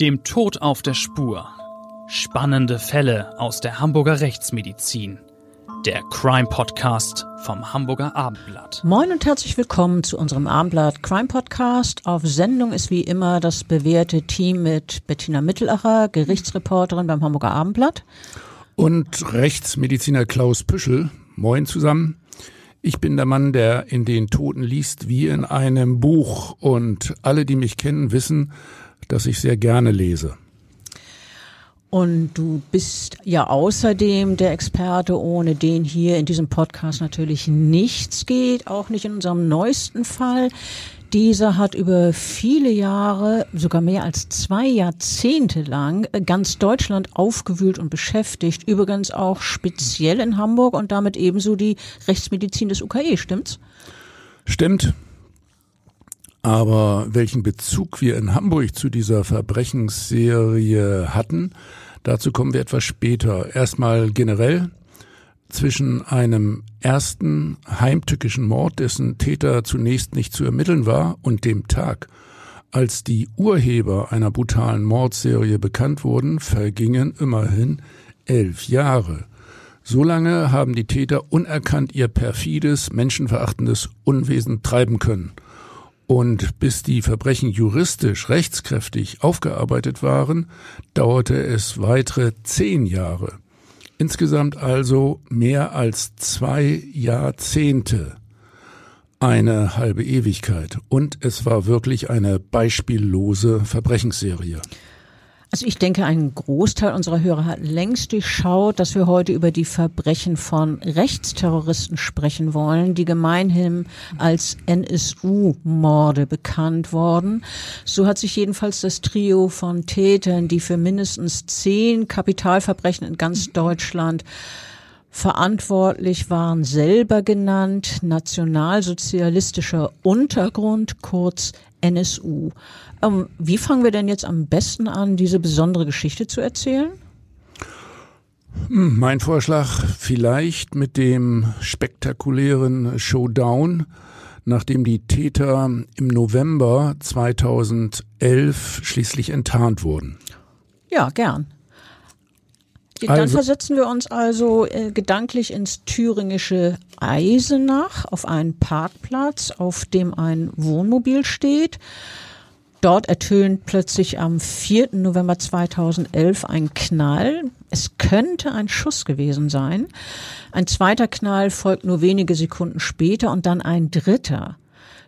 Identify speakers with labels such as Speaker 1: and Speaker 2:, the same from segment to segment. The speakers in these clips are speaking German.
Speaker 1: Dem Tod auf der Spur. Spannende Fälle aus der Hamburger Rechtsmedizin. Der Crime Podcast vom Hamburger Abendblatt.
Speaker 2: Moin und herzlich willkommen zu unserem Abendblatt Crime Podcast. Auf Sendung ist wie immer das bewährte Team mit Bettina Mittelacher, Gerichtsreporterin beim Hamburger Abendblatt.
Speaker 3: Und Rechtsmediziner Klaus Püschel. Moin zusammen. Ich bin der Mann, der in den Toten liest wie in einem Buch. Und alle, die mich kennen, wissen, dass ich sehr gerne lese.
Speaker 2: Und du bist ja außerdem der Experte, ohne den hier in diesem Podcast natürlich nichts geht, auch nicht in unserem neuesten Fall. Dieser hat über viele Jahre, sogar mehr als zwei Jahrzehnte lang, ganz Deutschland aufgewühlt und beschäftigt. Übrigens auch speziell in Hamburg und damit ebenso die Rechtsmedizin des UKE, stimmt's?
Speaker 3: Stimmt. Aber welchen Bezug wir in Hamburg zu dieser Verbrechensserie hatten, dazu kommen wir etwas später. Erstmal generell zwischen einem ersten heimtückischen Mord, dessen Täter zunächst nicht zu ermitteln war, und dem Tag, als die Urheber einer brutalen Mordserie bekannt wurden, vergingen immerhin elf Jahre. So lange haben die Täter unerkannt ihr perfides, menschenverachtendes Unwesen treiben können – und bis die Verbrechen juristisch rechtskräftig aufgearbeitet waren, dauerte es weitere zehn Jahre. Insgesamt also mehr als zwei Jahrzehnte. Eine halbe Ewigkeit. Und es war wirklich eine beispiellose Verbrechensserie.
Speaker 2: Also ich denke, ein Großteil unserer Hörer hat längst durchschaut, dass wir heute über die Verbrechen von Rechtsterroristen sprechen wollen, die gemeinhin als NSU-Morde bekannt worden. So hat sich jedenfalls das Trio von Tätern, die für mindestens zehn Kapitalverbrechen in ganz Deutschland verantwortlich waren, selber genannt, nationalsozialistischer Untergrund, kurz NSU. Ähm, wie fangen wir denn jetzt am besten an, diese besondere Geschichte zu erzählen?
Speaker 3: Hm, mein Vorschlag vielleicht mit dem spektakulären Showdown, nachdem die Täter im November 2011 schließlich enttarnt wurden.
Speaker 2: Ja, gern. Dann also, versetzen wir uns also äh, gedanklich ins thüringische Eisenach auf einen Parkplatz, auf dem ein Wohnmobil steht. Dort ertönt plötzlich am 4. November 2011 ein Knall. Es könnte ein Schuss gewesen sein. Ein zweiter Knall folgt nur wenige Sekunden später und dann ein dritter.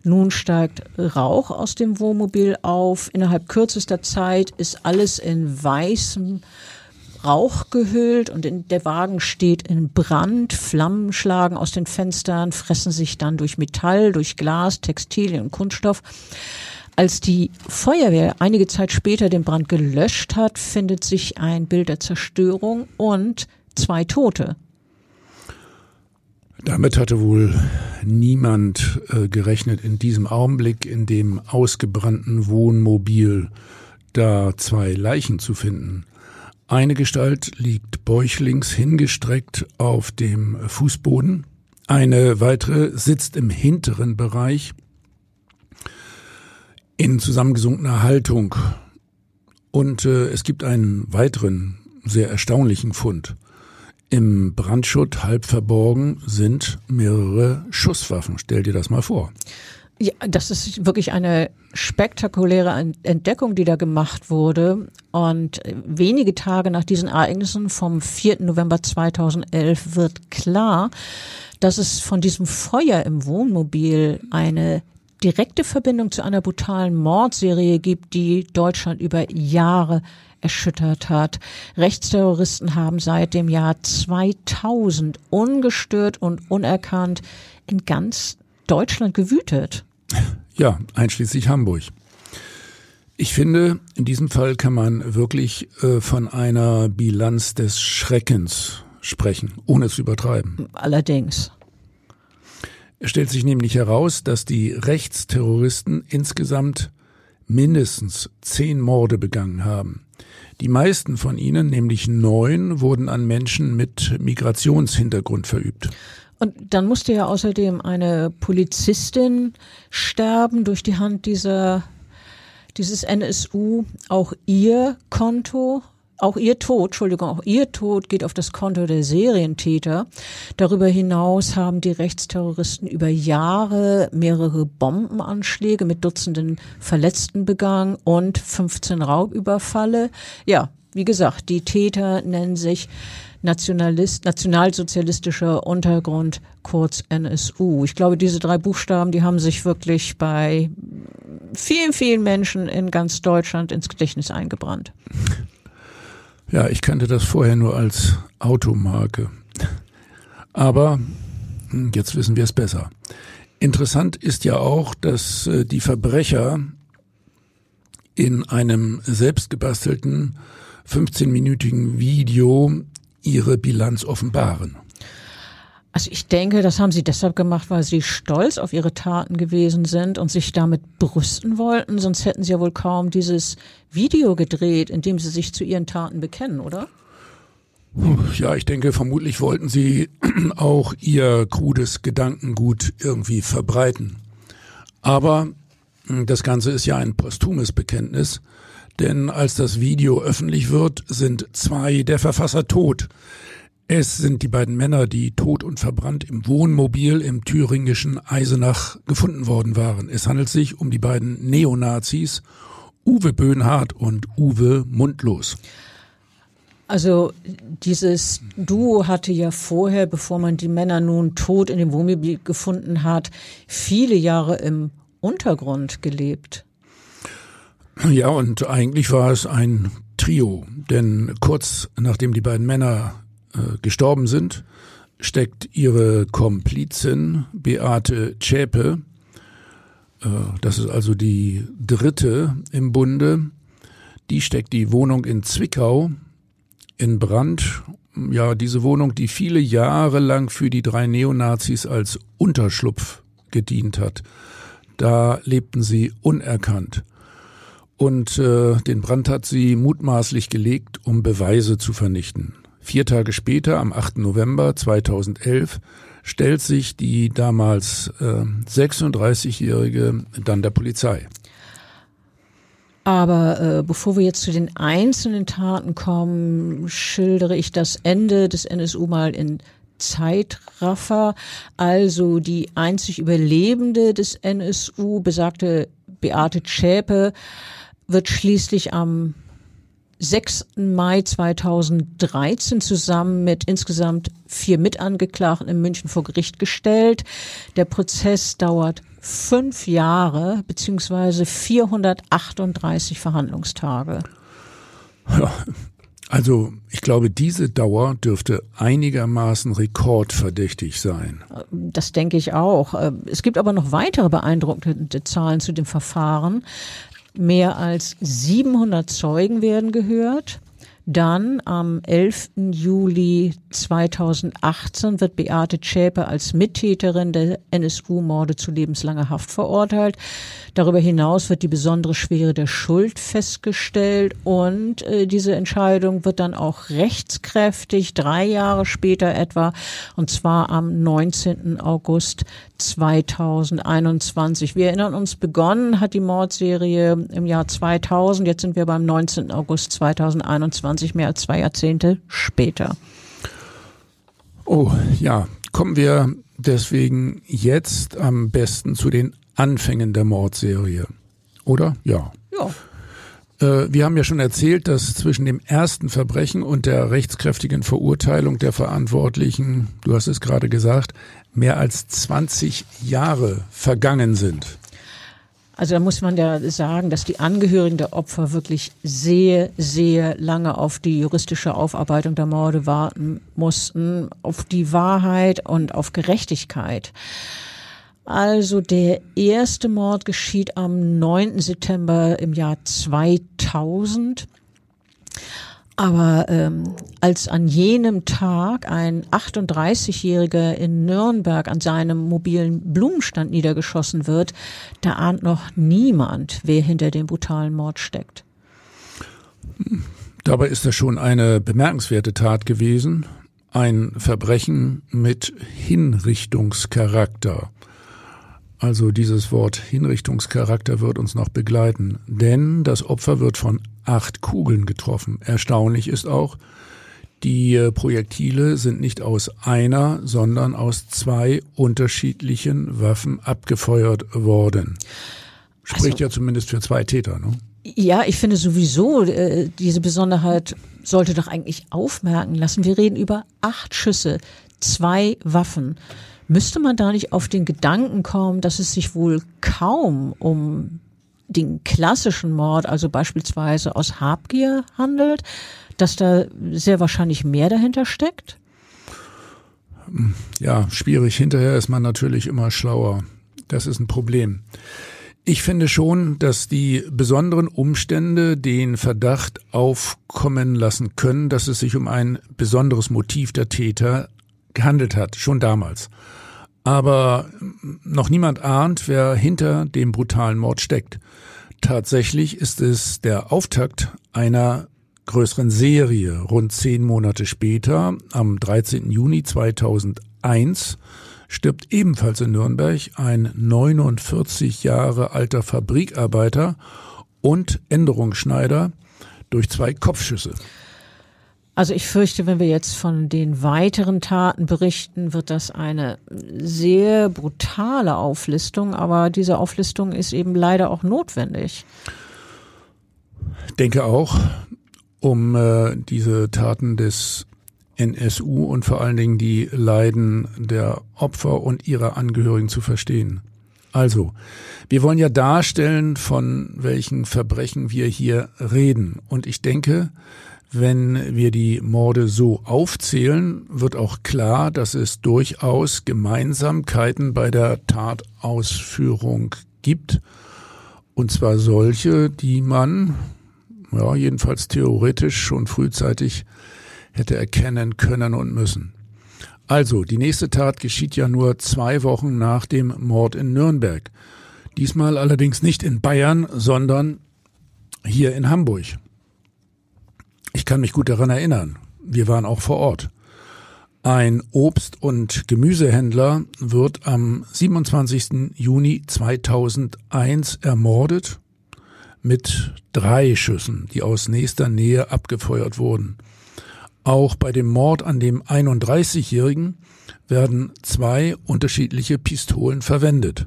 Speaker 2: Nun steigt Rauch aus dem Wohnmobil auf. Innerhalb kürzester Zeit ist alles in weißem Rauch gehüllt und in, der Wagen steht in Brand. Flammen schlagen aus den Fenstern, fressen sich dann durch Metall, durch Glas, Textilien und Kunststoff. Als die Feuerwehr einige Zeit später den Brand gelöscht hat, findet sich ein Bild der Zerstörung und zwei Tote.
Speaker 3: Damit hatte wohl niemand äh, gerechnet in diesem Augenblick, in dem ausgebrannten Wohnmobil da zwei Leichen zu finden. Eine Gestalt liegt bäuchlings hingestreckt auf dem Fußboden, eine weitere sitzt im hinteren Bereich in zusammengesunkener Haltung. Und äh, es gibt einen weiteren sehr erstaunlichen Fund. Im Brandschutt halb verborgen sind mehrere Schusswaffen. Stell dir das mal vor.
Speaker 2: Ja, das ist wirklich eine spektakuläre Entdeckung, die da gemacht wurde. Und wenige Tage nach diesen Ereignissen vom 4. November 2011 wird klar, dass es von diesem Feuer im Wohnmobil eine direkte Verbindung zu einer brutalen Mordserie gibt, die Deutschland über Jahre erschüttert hat. Rechtsterroristen haben seit dem Jahr 2000 ungestört und unerkannt in ganz Deutschland gewütet.
Speaker 3: Ja, einschließlich Hamburg. Ich finde, in diesem Fall kann man wirklich äh, von einer Bilanz des Schreckens sprechen, ohne zu übertreiben.
Speaker 2: Allerdings.
Speaker 3: Es stellt sich nämlich heraus, dass die Rechtsterroristen insgesamt mindestens zehn Morde begangen haben. Die meisten von ihnen, nämlich neun, wurden an Menschen mit Migrationshintergrund verübt.
Speaker 2: Und dann musste ja außerdem eine Polizistin sterben durch die Hand dieser dieses NSU auch ihr Konto auch ihr Tod, Entschuldigung, auch ihr Tod geht auf das Konto der Serientäter. Darüber hinaus haben die Rechtsterroristen über Jahre mehrere Bombenanschläge mit Dutzenden Verletzten begangen und 15 Raubüberfalle. Ja, wie gesagt, die Täter nennen sich Nationalist, nationalsozialistischer Untergrund, kurz NSU. Ich glaube, diese drei Buchstaben, die haben sich wirklich bei vielen, vielen Menschen in ganz Deutschland ins Gedächtnis eingebrannt.
Speaker 3: Ja, ich kannte das vorher nur als Automarke. Aber hm, jetzt wissen wir es besser. Interessant ist ja auch, dass äh, die Verbrecher in einem selbstgebastelten 15-minütigen Video ihre Bilanz offenbaren.
Speaker 2: Also ich denke, das haben sie deshalb gemacht, weil sie stolz auf ihre Taten gewesen sind und sich damit brüsten wollten. Sonst hätten sie ja wohl kaum dieses Video gedreht, in dem sie sich zu ihren Taten bekennen, oder?
Speaker 3: Ja, ich denke, vermutlich wollten sie auch ihr krudes Gedankengut irgendwie verbreiten. Aber hm, das Ganze ist ja ein posthumes Bekenntnis, denn als das Video öffentlich wird, sind zwei der Verfasser tot. Es sind die beiden Männer, die tot und verbrannt im Wohnmobil im thüringischen Eisenach gefunden worden waren. Es handelt sich um die beiden Neonazis Uwe Böhnhardt und Uwe Mundlos.
Speaker 2: Also dieses Duo hatte ja vorher, bevor man die Männer nun tot in dem Wohnmobil gefunden hat, viele Jahre im Untergrund gelebt.
Speaker 3: Ja, und eigentlich war es ein Trio, denn kurz nachdem die beiden Männer äh, gestorben sind, steckt ihre Komplizin Beate Zschäpe, äh, das ist also die dritte im Bunde, die steckt die Wohnung in Zwickau in Brand. Ja, diese Wohnung, die viele Jahre lang für die drei Neonazis als Unterschlupf gedient hat. Da lebten sie unerkannt. Und äh, den Brand hat sie mutmaßlich gelegt, um Beweise zu vernichten. Vier Tage später, am 8. November 2011, stellt sich die damals äh, 36-Jährige dann der Polizei.
Speaker 2: Aber äh, bevor wir jetzt zu den einzelnen Taten kommen, schildere ich das Ende des NSU mal in Zeitraffer. Also die einzig Überlebende des NSU, besagte Beate Schäpe, wird schließlich am 6. Mai 2013 zusammen mit insgesamt vier Mitangeklagten in München vor Gericht gestellt. Der Prozess dauert fünf Jahre beziehungsweise 438 Verhandlungstage.
Speaker 3: Ja, also ich glaube, diese Dauer dürfte einigermaßen rekordverdächtig sein.
Speaker 2: Das denke ich auch. Es gibt aber noch weitere beeindruckende Zahlen zu dem Verfahren. Mehr als 700 Zeugen werden gehört. Dann am 11. Juli 2018 wird Beate Zschäpe als Mittäterin der NSU-Morde zu lebenslanger Haft verurteilt. Darüber hinaus wird die besondere Schwere der Schuld festgestellt und äh, diese Entscheidung wird dann auch rechtskräftig drei Jahre später etwa und zwar am 19. August 2021. Wir erinnern uns, begonnen hat die Mordserie im Jahr 2000. Jetzt sind wir beim 19. August 2021, mehr als zwei Jahrzehnte später.
Speaker 3: Oh ja, kommen wir deswegen jetzt am besten zu den Anfängen der Mordserie. Oder? Ja.
Speaker 2: Ja.
Speaker 3: Äh, wir haben ja schon erzählt, dass zwischen dem ersten Verbrechen und der rechtskräftigen Verurteilung der Verantwortlichen, du hast es gerade gesagt, mehr als 20 Jahre vergangen sind.
Speaker 2: Also da muss man ja sagen, dass die Angehörigen der Opfer wirklich sehr, sehr lange auf die juristische Aufarbeitung der Morde warten mussten, auf die Wahrheit und auf Gerechtigkeit. Also der erste Mord geschieht am 9. September im Jahr 2000. Aber ähm, als an jenem Tag ein 38-Jähriger in Nürnberg an seinem mobilen Blumenstand niedergeschossen wird, da ahnt noch niemand, wer hinter dem brutalen Mord steckt.
Speaker 3: Dabei ist das schon eine bemerkenswerte Tat gewesen, ein Verbrechen mit Hinrichtungscharakter. Also dieses Wort Hinrichtungscharakter wird uns noch begleiten, denn das Opfer wird von acht Kugeln getroffen. Erstaunlich ist auch, die äh, Projektile sind nicht aus einer, sondern aus zwei unterschiedlichen Waffen abgefeuert worden. Spricht also, ja zumindest für zwei Täter, ne?
Speaker 2: Ja, ich finde sowieso, äh, diese Besonderheit sollte doch eigentlich aufmerken lassen. Wir reden über acht Schüsse, zwei Waffen. Müsste man da nicht auf den Gedanken kommen, dass es sich wohl kaum um den klassischen Mord, also beispielsweise aus Habgier handelt, dass da sehr wahrscheinlich mehr dahinter steckt?
Speaker 3: Ja, schwierig. Hinterher ist man natürlich immer schlauer. Das ist ein Problem. Ich finde schon, dass die besonderen Umstände den Verdacht aufkommen lassen können, dass es sich um ein besonderes Motiv der Täter gehandelt hat, schon damals. Aber noch niemand ahnt, wer hinter dem brutalen Mord steckt. Tatsächlich ist es der Auftakt einer größeren Serie. Rund zehn Monate später, am 13. Juni 2001, stirbt ebenfalls in Nürnberg ein 49 Jahre alter Fabrikarbeiter und Änderungsschneider durch zwei Kopfschüsse.
Speaker 2: Also ich fürchte, wenn wir jetzt von den weiteren Taten berichten, wird das eine sehr brutale Auflistung, aber diese Auflistung ist eben leider auch notwendig.
Speaker 3: Denke auch, um äh, diese Taten des NSU und vor allen Dingen die Leiden der Opfer und ihrer Angehörigen zu verstehen. Also, wir wollen ja darstellen, von welchen Verbrechen wir hier reden. Und ich denke, wenn wir die Morde so aufzählen, wird auch klar, dass es durchaus Gemeinsamkeiten bei der Tatausführung gibt. Und zwar solche, die man, ja, jedenfalls theoretisch schon frühzeitig hätte erkennen können und müssen. Also, die nächste Tat geschieht ja nur zwei Wochen nach dem Mord in Nürnberg. Diesmal allerdings nicht in Bayern, sondern hier in Hamburg. Ich kann mich gut daran erinnern. Wir waren auch vor Ort. Ein Obst- und Gemüsehändler wird am 27. Juni 2001 ermordet mit drei Schüssen, die aus nächster Nähe abgefeuert wurden. Auch bei dem Mord an dem 31-Jährigen werden zwei unterschiedliche Pistolen verwendet.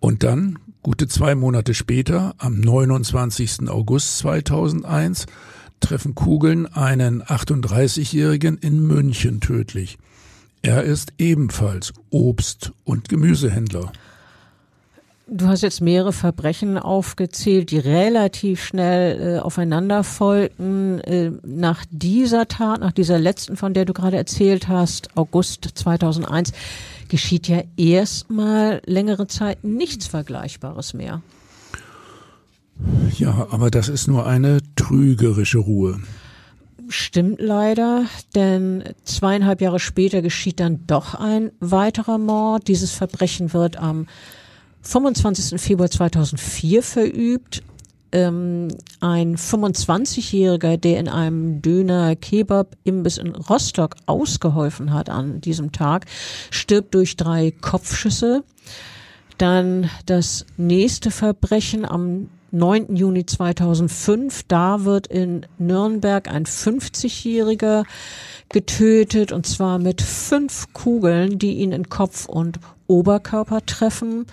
Speaker 3: Und dann, gute zwei Monate später, am 29. August 2001, treffen Kugeln einen 38-Jährigen in München tödlich. Er ist ebenfalls Obst- und Gemüsehändler.
Speaker 2: Du hast jetzt mehrere Verbrechen aufgezählt, die relativ schnell äh, aufeinander folgten. Äh, nach dieser Tat, nach dieser letzten, von der du gerade erzählt hast, August 2001, geschieht ja erstmal längere Zeit nichts Vergleichbares mehr.
Speaker 3: Ja, aber das ist nur eine trügerische Ruhe.
Speaker 2: Stimmt leider, denn zweieinhalb Jahre später geschieht dann doch ein weiterer Mord. Dieses Verbrechen wird am 25. Februar 2004 verübt. Ähm, ein 25-Jähriger, der in einem Döner-Kebab-Imbiss in Rostock ausgeholfen hat an diesem Tag, stirbt durch drei Kopfschüsse. Dann das nächste Verbrechen am 9. Juni 2005. Da wird in Nürnberg ein 50-Jähriger getötet und zwar mit fünf Kugeln, die ihn in Kopf und Oberkörper treffen.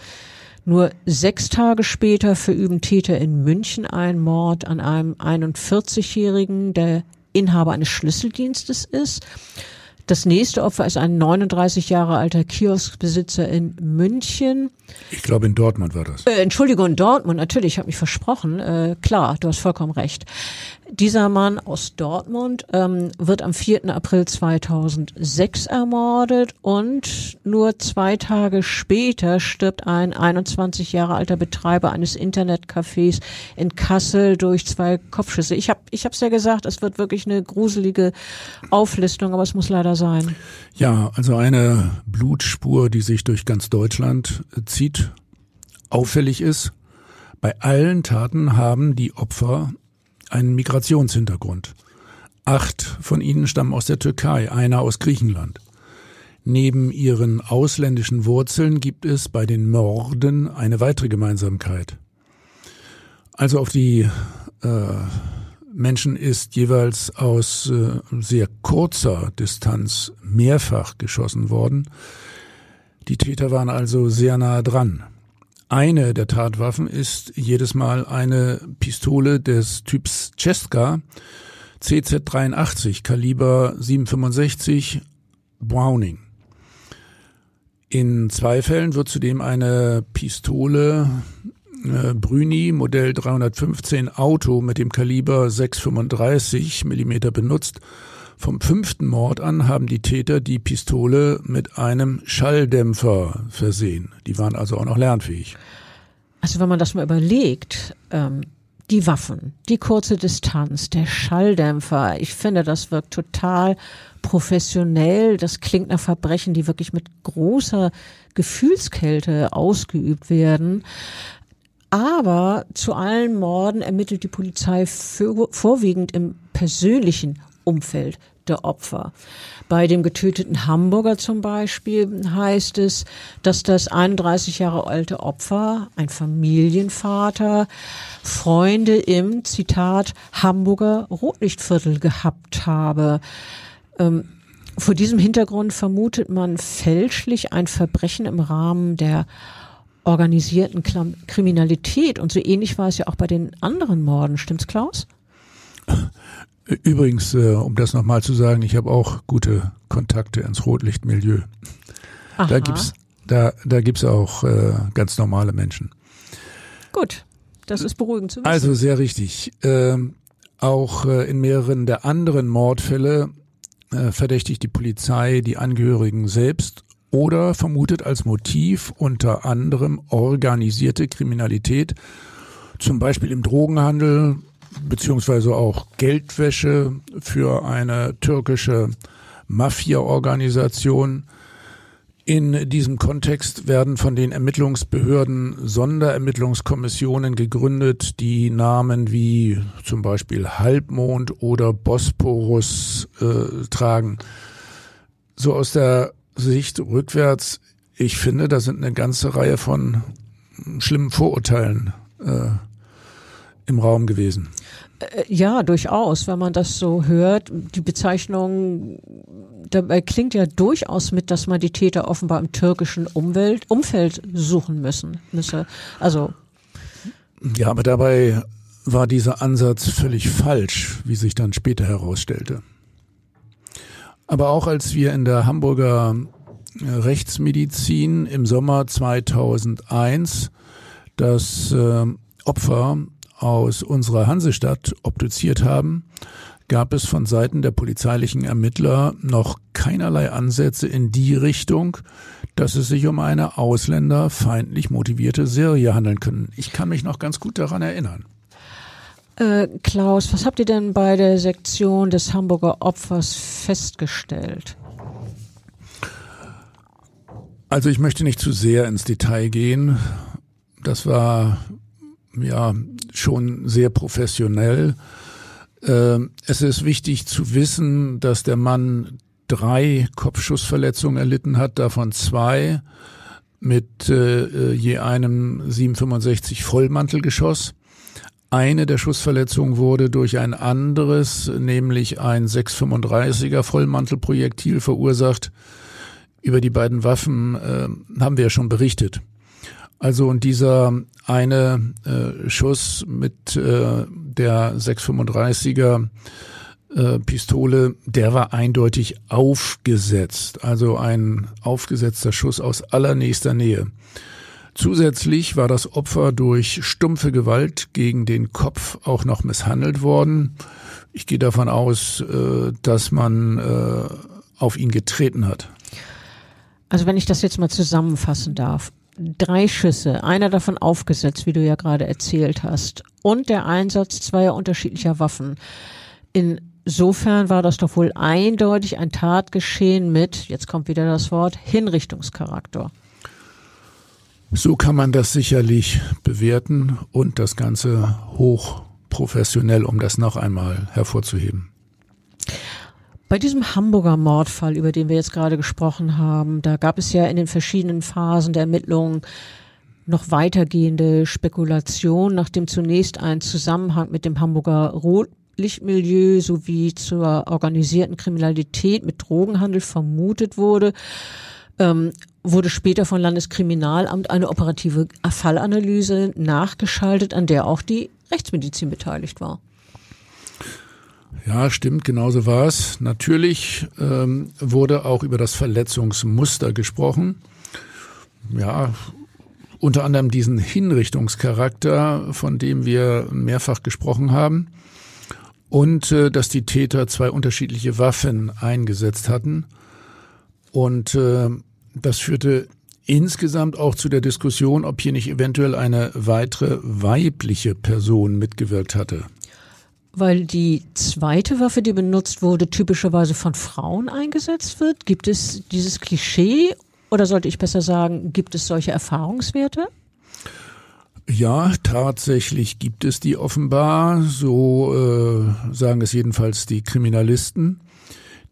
Speaker 2: Nur sechs Tage später verüben Täter in München einen Mord an einem 41-Jährigen, der Inhaber eines Schlüsseldienstes ist. Das nächste Opfer ist ein 39 Jahre alter Kioskbesitzer in München.
Speaker 3: Ich glaube, in Dortmund war das.
Speaker 2: Äh, Entschuldigung, in Dortmund, natürlich, ich habe mich versprochen. Äh, klar, du hast vollkommen recht. Dieser Mann aus Dortmund ähm, wird am 4. April 2006 ermordet und nur zwei Tage später stirbt ein 21 Jahre alter Betreiber eines Internetcafés in Kassel durch zwei Kopfschüsse. Ich habe ich hab's ja gesagt, es wird wirklich eine gruselige Auflistung, aber es muss leider sein.
Speaker 3: Ja, also eine Blutspur, die sich durch ganz Deutschland zieht. Auffällig ist, bei allen Taten haben die Opfer einen Migrationshintergrund. Acht von ihnen stammen aus der Türkei, einer aus Griechenland. Neben ihren ausländischen Wurzeln gibt es bei den Morden eine weitere Gemeinsamkeit. Also auf die äh, Menschen ist jeweils aus äh, sehr kurzer Distanz mehrfach geschossen worden. Die Täter waren also sehr nah dran. Eine der Tatwaffen ist jedes Mal eine Pistole des Typs Cesca CZ83 Kaliber 765 Browning. In zwei Fällen wird zudem eine Pistole äh, Brüni Modell 315 Auto mit dem Kaliber 635 Millimeter benutzt. Vom fünften Mord an haben die Täter die Pistole mit einem Schalldämpfer versehen. Die waren also auch noch lernfähig.
Speaker 2: Also wenn man das mal überlegt, ähm, die Waffen, die kurze Distanz, der Schalldämpfer, ich finde, das wirkt total professionell. Das klingt nach Verbrechen, die wirklich mit großer Gefühlskälte ausgeübt werden. Aber zu allen Morden ermittelt die Polizei vorwiegend im persönlichen Umfeld der Opfer. Bei dem getöteten Hamburger zum Beispiel heißt es, dass das 31 Jahre alte Opfer, ein Familienvater, Freunde im, Zitat, Hamburger Rotlichtviertel gehabt habe. Ähm, vor diesem Hintergrund vermutet man fälschlich ein Verbrechen im Rahmen der organisierten Kriminalität. Und so ähnlich war es ja auch bei den anderen Morden. Stimmt's, Klaus?
Speaker 3: Übrigens, äh, um das nochmal zu sagen, ich habe auch gute Kontakte ins Rotlichtmilieu. Aha. Da gibt's, da, da gibt's auch äh, ganz normale Menschen.
Speaker 2: Gut, das ist beruhigend zu wissen.
Speaker 3: Also sehr richtig. Ähm, auch äh, in mehreren der anderen Mordfälle äh, verdächtigt die Polizei die Angehörigen selbst oder vermutet als Motiv unter anderem organisierte Kriminalität, zum Beispiel im Drogenhandel beziehungsweise auch Geldwäsche für eine türkische Mafia-Organisation. In diesem Kontext werden von den Ermittlungsbehörden Sonderermittlungskommissionen gegründet, die Namen wie zum Beispiel Halbmond oder Bosporus äh, tragen. So aus der Sicht rückwärts, ich finde, da sind eine ganze Reihe von schlimmen Vorurteilen äh, im Raum gewesen.
Speaker 2: Äh, ja, durchaus. Wenn man das so hört, die Bezeichnung dabei klingt ja durchaus mit, dass man die Täter offenbar im türkischen Umwelt, Umfeld suchen müssen müsse. Also
Speaker 3: ja, aber dabei war dieser Ansatz völlig falsch, wie sich dann später herausstellte. Aber auch als wir in der Hamburger äh, Rechtsmedizin im Sommer 2001 das äh, Opfer aus unserer Hansestadt obduziert haben, gab es von Seiten der polizeilichen Ermittler noch keinerlei Ansätze in die Richtung, dass es sich um eine ausländerfeindlich motivierte Serie handeln können. Ich kann mich noch ganz gut daran erinnern.
Speaker 2: Äh, Klaus, was habt ihr denn bei der Sektion des Hamburger Opfers festgestellt?
Speaker 3: Also ich möchte nicht zu sehr ins Detail gehen. Das war ja schon sehr professionell. Äh, es ist wichtig zu wissen, dass der Mann drei Kopfschussverletzungen erlitten hat, davon zwei mit äh, je einem 765 Vollmantelgeschoss. Eine der Schussverletzungen wurde durch ein anderes, nämlich ein 635er Vollmantelprojektil verursacht. Über die beiden Waffen äh, haben wir ja schon berichtet. Also und dieser eine äh, Schuss mit äh, der 635er äh, Pistole, der war eindeutig aufgesetzt, also ein aufgesetzter Schuss aus allernächster Nähe. Zusätzlich war das Opfer durch stumpfe Gewalt gegen den Kopf auch noch misshandelt worden. Ich gehe davon aus, äh, dass man äh, auf ihn getreten hat.
Speaker 2: Also wenn ich das jetzt mal zusammenfassen darf. Drei Schüsse, einer davon aufgesetzt, wie du ja gerade erzählt hast, und der Einsatz zweier unterschiedlicher Waffen. Insofern war das doch wohl eindeutig ein Tatgeschehen mit, jetzt kommt wieder das Wort, Hinrichtungscharakter.
Speaker 3: So kann man das sicherlich bewerten und das Ganze hoch professionell, um das noch einmal hervorzuheben.
Speaker 2: Bei diesem Hamburger Mordfall, über den wir jetzt gerade gesprochen haben, da gab es ja in den verschiedenen Phasen der Ermittlungen noch weitergehende Spekulation, nachdem zunächst ein Zusammenhang mit dem Hamburger Rotlichtmilieu sowie zur organisierten Kriminalität mit Drogenhandel vermutet wurde, ähm, wurde später von Landeskriminalamt eine operative Fallanalyse nachgeschaltet, an der auch die Rechtsmedizin beteiligt war.
Speaker 3: Ja, stimmt, genauso war es. Natürlich ähm, wurde auch über das Verletzungsmuster gesprochen. Ja, unter anderem diesen Hinrichtungscharakter, von dem wir mehrfach gesprochen haben. Und äh, dass die Täter zwei unterschiedliche Waffen eingesetzt hatten. Und äh, das führte insgesamt auch zu der Diskussion, ob hier nicht eventuell eine weitere weibliche Person mitgewirkt hatte.
Speaker 2: Weil die zweite Waffe, die benutzt wurde, typischerweise von Frauen eingesetzt wird? Gibt es dieses Klischee oder sollte ich besser sagen, gibt es solche Erfahrungswerte?
Speaker 3: Ja, tatsächlich gibt es die offenbar, so äh, sagen es jedenfalls die Kriminalisten.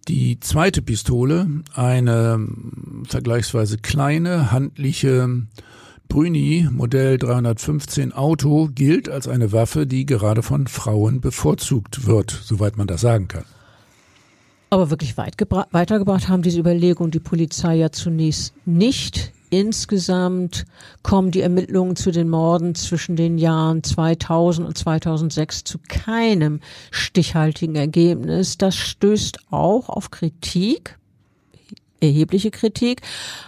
Speaker 3: Die zweite Pistole, eine ähm, vergleichsweise kleine, handliche Brüni Modell 315 Auto, gilt als eine Waffe, die gerade von Frauen bevorzugt wird, soweit man das sagen kann.
Speaker 2: Aber wirklich weit weitergebracht haben diese Überlegung die Polizei ja zunächst nicht. Insgesamt kommen die Ermittlungen zu den Morden zwischen den Jahren 2000 und 2006 zu keinem stichhaltigen Ergebnis. Das stößt auch auf Kritik erhebliche Kritik.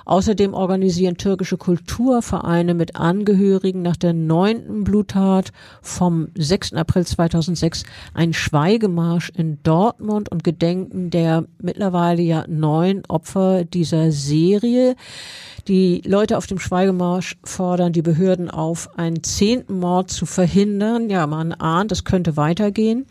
Speaker 2: Außerdem organisieren türkische Kulturvereine mit Angehörigen nach der neunten Bluttat vom 6. April 2006 einen Schweigemarsch in Dortmund und gedenken der mittlerweile ja neun Opfer dieser Serie. Die Leute auf dem Schweigemarsch fordern die Behörden auf, einen zehnten Mord zu verhindern. Ja, man ahnt, es könnte weitergehen.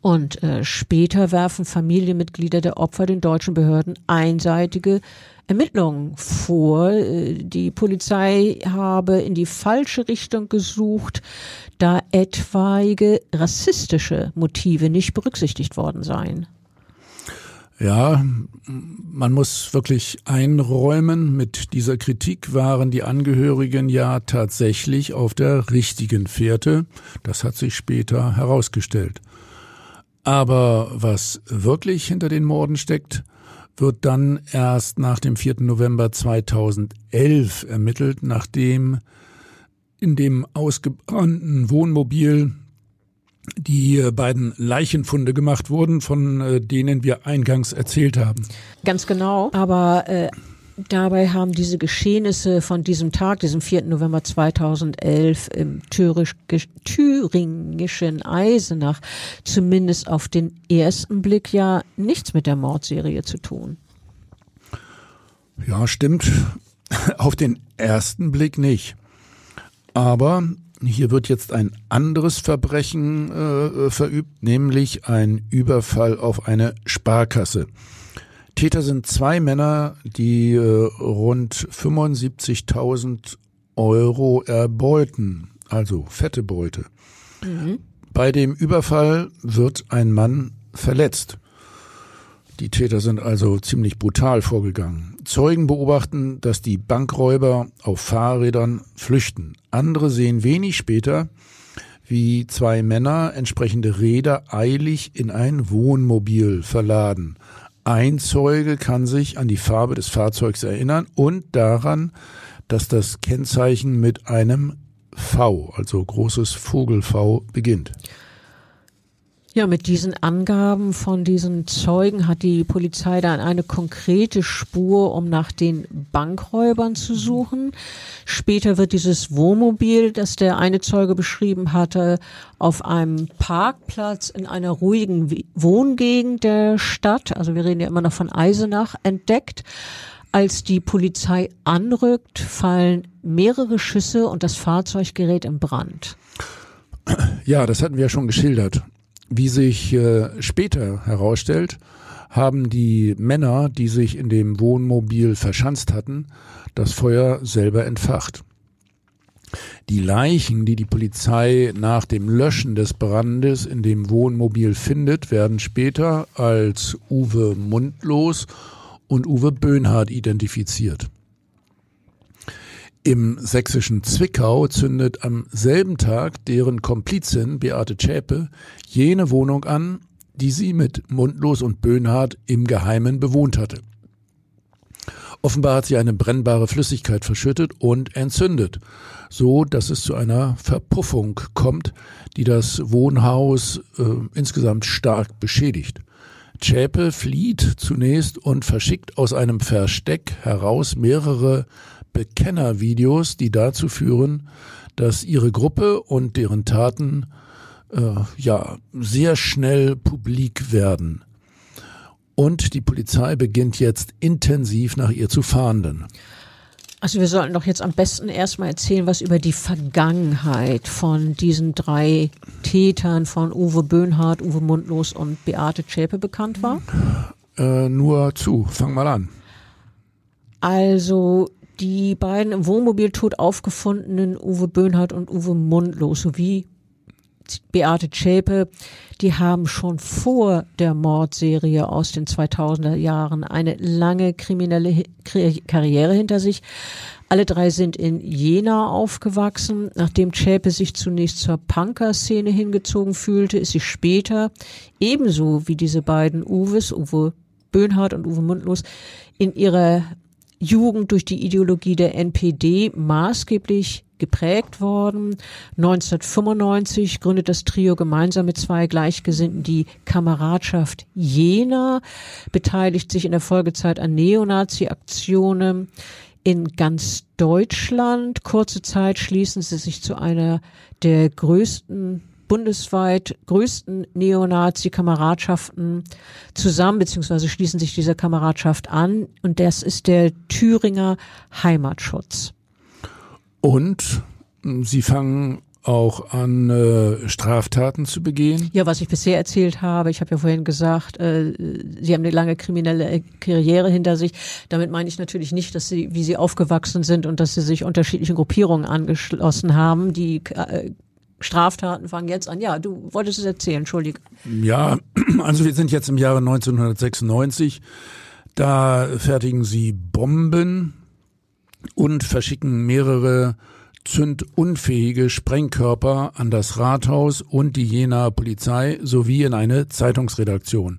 Speaker 2: Und äh, später werfen Familienmitglieder der Opfer den deutschen Behörden einseitige Ermittlungen vor. Äh, die Polizei habe in die falsche Richtung gesucht, da etwaige rassistische Motive nicht berücksichtigt worden seien.
Speaker 3: Ja, man muss wirklich einräumen, mit dieser Kritik waren die Angehörigen ja tatsächlich auf der richtigen Fährte. Das hat sich später herausgestellt. Aber was wirklich hinter den Morden steckt, wird dann erst nach dem 4. November 2011 ermittelt, nachdem in dem ausgebrannten Wohnmobil die beiden Leichenfunde gemacht wurden, von äh, denen wir eingangs erzählt haben.
Speaker 2: Ganz genau. Aber äh, Dabei haben diese Geschehnisse von diesem Tag, diesem 4. November 2011 im thüringischen Eisenach, zumindest auf den ersten Blick ja nichts mit der Mordserie zu tun.
Speaker 3: Ja, stimmt. Auf den ersten Blick nicht. Aber hier wird jetzt ein anderes Verbrechen äh, verübt, nämlich ein Überfall auf eine Sparkasse. Täter sind zwei Männer, die äh, rund 75.000 Euro erbeuten, also fette Beute. Mhm. Bei dem Überfall wird ein Mann verletzt. Die Täter sind also ziemlich brutal vorgegangen. Zeugen beobachten, dass die Bankräuber auf Fahrrädern flüchten. Andere sehen wenig später, wie zwei Männer entsprechende Räder eilig in ein Wohnmobil verladen. Ein Zeuge kann sich an die Farbe des Fahrzeugs erinnern und daran, dass das Kennzeichen mit einem V, also großes Vogel V, beginnt.
Speaker 2: Ja, mit diesen Angaben von diesen Zeugen hat die Polizei dann eine konkrete Spur, um nach den Bankräubern zu suchen. Später wird dieses Wohnmobil, das der eine Zeuge beschrieben hatte, auf einem Parkplatz in einer ruhigen Wohngegend der Stadt, also wir reden ja immer noch von Eisenach, entdeckt. Als die Polizei anrückt, fallen mehrere Schüsse und das Fahrzeug gerät in Brand.
Speaker 3: Ja, das hatten wir ja schon geschildert. Wie sich äh, später herausstellt, haben die Männer, die sich in dem Wohnmobil verschanzt hatten, das Feuer selber entfacht. Die Leichen, die die Polizei nach dem Löschen des Brandes in dem Wohnmobil findet, werden später als Uwe Mundlos und Uwe Böhnhardt identifiziert. Im sächsischen Zwickau zündet am selben Tag deren Komplizin Beate Zschäpe jene Wohnung an, die sie mit Mundlos und Böhnhardt im Geheimen bewohnt hatte. Offenbar hat sie eine brennbare Flüssigkeit verschüttet und entzündet, so dass es zu einer Verpuffung kommt, die das Wohnhaus äh, insgesamt stark beschädigt. Zschäpe flieht zunächst und verschickt aus einem Versteck heraus mehrere Bekennervideos, die dazu führen, dass ihre Gruppe und deren Taten äh, ja sehr schnell publik werden. Und die Polizei beginnt jetzt intensiv nach ihr zu fahnden.
Speaker 2: Also wir sollten doch jetzt am besten erstmal erzählen, was über die Vergangenheit von diesen drei Tätern von Uwe Böhnhardt, Uwe Mundlos und Beate Zschäpe bekannt war.
Speaker 3: Äh, nur zu, fang mal an.
Speaker 2: Also die beiden im Wohnmobil tot aufgefundenen Uwe Böhnhardt und Uwe Mundlos sowie Beate Zschäpe, die haben schon vor der Mordserie aus den 2000er Jahren eine lange kriminelle Karriere hinter sich. Alle drei sind in Jena aufgewachsen. Nachdem Zschäpe sich zunächst zur Punker-Szene hingezogen fühlte, ist sie später, ebenso wie diese beiden Uwes, Uwe Böhnhardt und Uwe Mundlos, in ihrer Jugend durch die Ideologie der NPD maßgeblich geprägt worden. 1995 gründet das Trio gemeinsam mit zwei Gleichgesinnten die Kameradschaft Jena, beteiligt sich in der Folgezeit an Neonazi-Aktionen in ganz Deutschland. Kurze Zeit schließen sie sich zu einer der größten bundesweit größten Neonazi-Kameradschaften zusammen, beziehungsweise schließen sich dieser Kameradschaft an. Und das ist der Thüringer Heimatschutz.
Speaker 3: Und hm, sie fangen auch an, äh, Straftaten zu begehen?
Speaker 2: Ja, was ich bisher erzählt habe, ich habe ja vorhin gesagt, äh, sie haben eine lange kriminelle Karriere hinter sich. Damit meine ich natürlich nicht, dass sie, wie sie aufgewachsen sind und dass sie sich unterschiedlichen Gruppierungen angeschlossen haben. Die äh, Straftaten fangen jetzt an. Ja, du wolltest es erzählen, entschuldige.
Speaker 3: Ja, also wir sind jetzt im Jahre 1996. Da fertigen sie Bomben und verschicken mehrere zündunfähige Sprengkörper an das Rathaus und die Jenaer Polizei sowie in eine Zeitungsredaktion.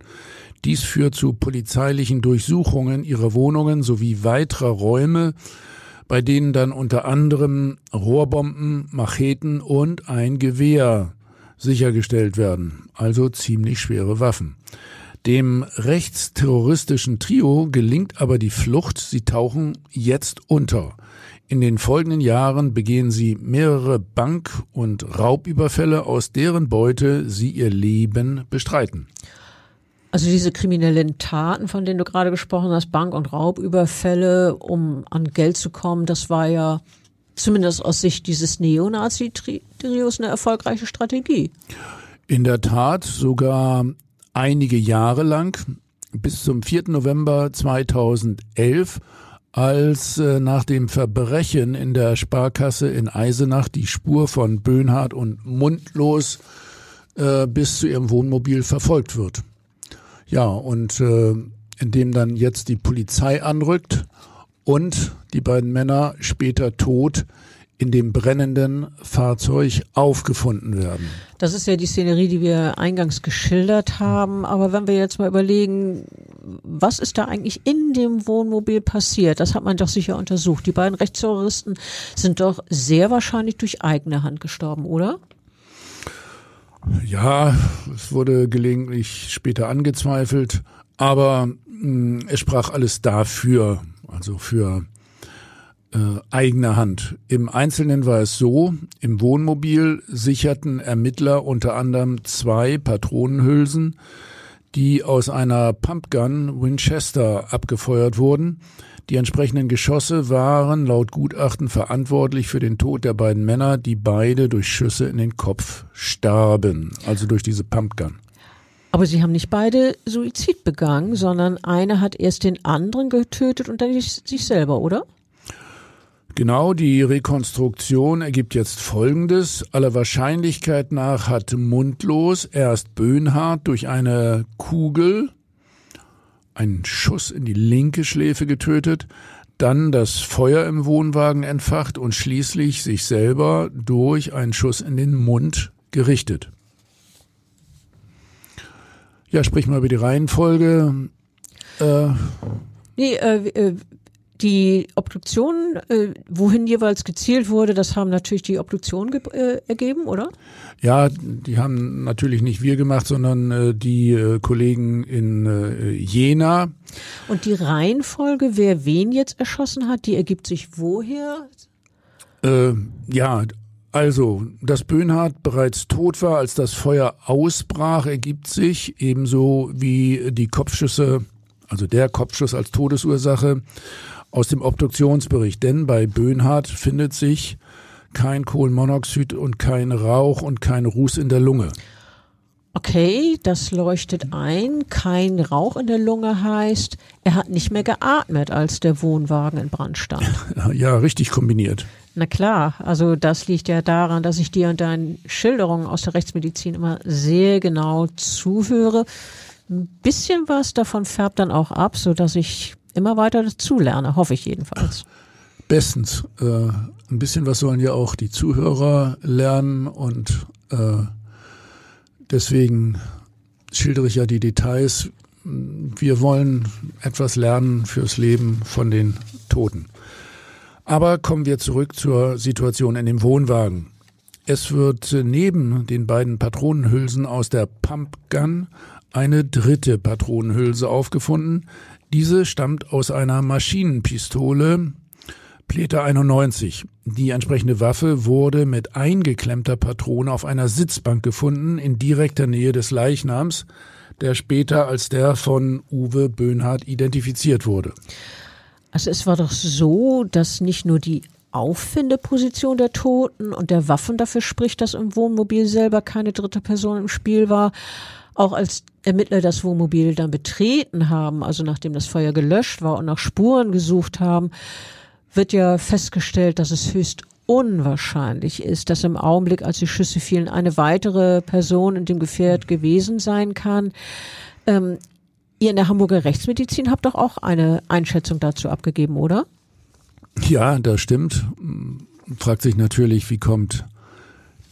Speaker 3: Dies führt zu polizeilichen Durchsuchungen ihrer Wohnungen sowie weiterer Räume, bei denen dann unter anderem Rohrbomben, Macheten und ein Gewehr sichergestellt werden, also ziemlich schwere Waffen. Dem rechtsterroristischen Trio gelingt aber die Flucht, sie tauchen jetzt unter. In den folgenden Jahren begehen sie mehrere Bank- und Raubüberfälle, aus deren Beute sie ihr Leben bestreiten.
Speaker 2: Also diese kriminellen Taten, von denen du gerade gesprochen hast, Bank- und Raubüberfälle, um an Geld zu kommen, das war ja zumindest aus Sicht dieses Neonazi-Trios eine erfolgreiche Strategie.
Speaker 3: In der Tat, sogar einige Jahre lang, bis zum 4. November 2011, als äh, nach dem Verbrechen in der Sparkasse in Eisenach die Spur von Böhnhardt und Mundlos äh, bis zu ihrem Wohnmobil verfolgt wird. Ja, und äh, indem dann jetzt die Polizei anrückt und die beiden Männer später tot in dem brennenden Fahrzeug aufgefunden werden.
Speaker 2: Das ist ja die Szenerie, die wir eingangs geschildert haben. Aber wenn wir jetzt mal überlegen, was ist da eigentlich in dem Wohnmobil passiert? Das hat man doch sicher untersucht. Die beiden Rechtsterroristen sind doch sehr wahrscheinlich durch eigene Hand gestorben, oder?
Speaker 3: Ja, es wurde gelegentlich später angezweifelt, aber mh, hm, es sprach alles dafür, also für äh, eigene Hand. Im Einzelnen war es so, im Wohnmobil sicherten Ermittler unter anderem zwei Patronenhülsen, die aus einer Pumpgun Winchester abgefeuert wurden. Die entsprechenden Geschosse waren laut Gutachten verantwortlich für den Tod der beiden Männer, die beide durch Schüsse in den Kopf starben, also durch diese Pumpgun.
Speaker 2: Aber sie haben nicht beide Suizid begangen, sondern einer hat erst den anderen getötet und dann sich selber, oder?
Speaker 3: Genau, die Rekonstruktion ergibt jetzt Folgendes. Aller Wahrscheinlichkeit nach hat Mundlos erst Böhnhardt durch eine Kugel, einen Schuss in die linke Schläfe getötet, dann das Feuer im Wohnwagen entfacht und schließlich sich selber durch einen Schuss in den Mund gerichtet. Ja, sprich mal über die Reihenfolge.
Speaker 2: Äh, nee, äh, äh die Obduktion, äh, wohin jeweils gezielt wurde, das haben natürlich die Obduktionen äh, ergeben, oder?
Speaker 3: Ja, die haben natürlich nicht wir gemacht, sondern äh, die äh, Kollegen in äh, Jena.
Speaker 2: Und die Reihenfolge, wer wen jetzt erschossen hat, die ergibt sich woher?
Speaker 3: Äh, ja, also, dass Böhnhardt bereits tot war, als das Feuer ausbrach, ergibt sich ebenso wie die Kopfschüsse, also der Kopfschuss als Todesursache aus dem Obduktionsbericht. Denn bei Böhnhardt findet sich kein Kohlenmonoxid und kein Rauch und kein Ruß in der Lunge.
Speaker 2: Okay, das leuchtet ein. Kein Rauch in der Lunge heißt, er hat nicht mehr geatmet, als der Wohnwagen in Brand stand.
Speaker 3: Ja, richtig kombiniert.
Speaker 2: Na klar, also das liegt ja daran, dass ich dir und deinen Schilderungen aus der Rechtsmedizin immer sehr genau zuhöre. Ein bisschen was davon färbt dann auch ab, so dass ich immer weiter dazulerne, hoffe ich jedenfalls.
Speaker 3: Bestens. Äh, ein bisschen was sollen ja auch die Zuhörer lernen und äh, deswegen schildere ich ja die Details. Wir wollen etwas lernen fürs Leben von den Toten. Aber kommen wir zurück zur Situation in dem Wohnwagen. Es wird neben den beiden Patronenhülsen aus der Pumpgun eine dritte Patronenhülse aufgefunden, diese stammt aus einer Maschinenpistole Pleta 91. Die entsprechende Waffe wurde mit eingeklemmter Patrone auf einer Sitzbank gefunden in direkter Nähe des Leichnams, der später als der von Uwe Böhnhardt identifiziert wurde.
Speaker 2: Also es war doch so, dass nicht nur die Auffindeposition der Toten und der Waffen dafür spricht, dass im Wohnmobil selber keine dritte Person im Spiel war, auch als Ermittler das Wohnmobil dann betreten haben, also nachdem das Feuer gelöscht war und nach Spuren gesucht haben, wird ja festgestellt, dass es höchst unwahrscheinlich ist, dass im Augenblick, als die Schüsse fielen, eine weitere Person in dem Gefährt gewesen sein kann. Ähm, ihr in der Hamburger Rechtsmedizin habt doch auch eine Einschätzung dazu abgegeben, oder?
Speaker 3: Ja, das stimmt. Fragt sich natürlich, wie kommt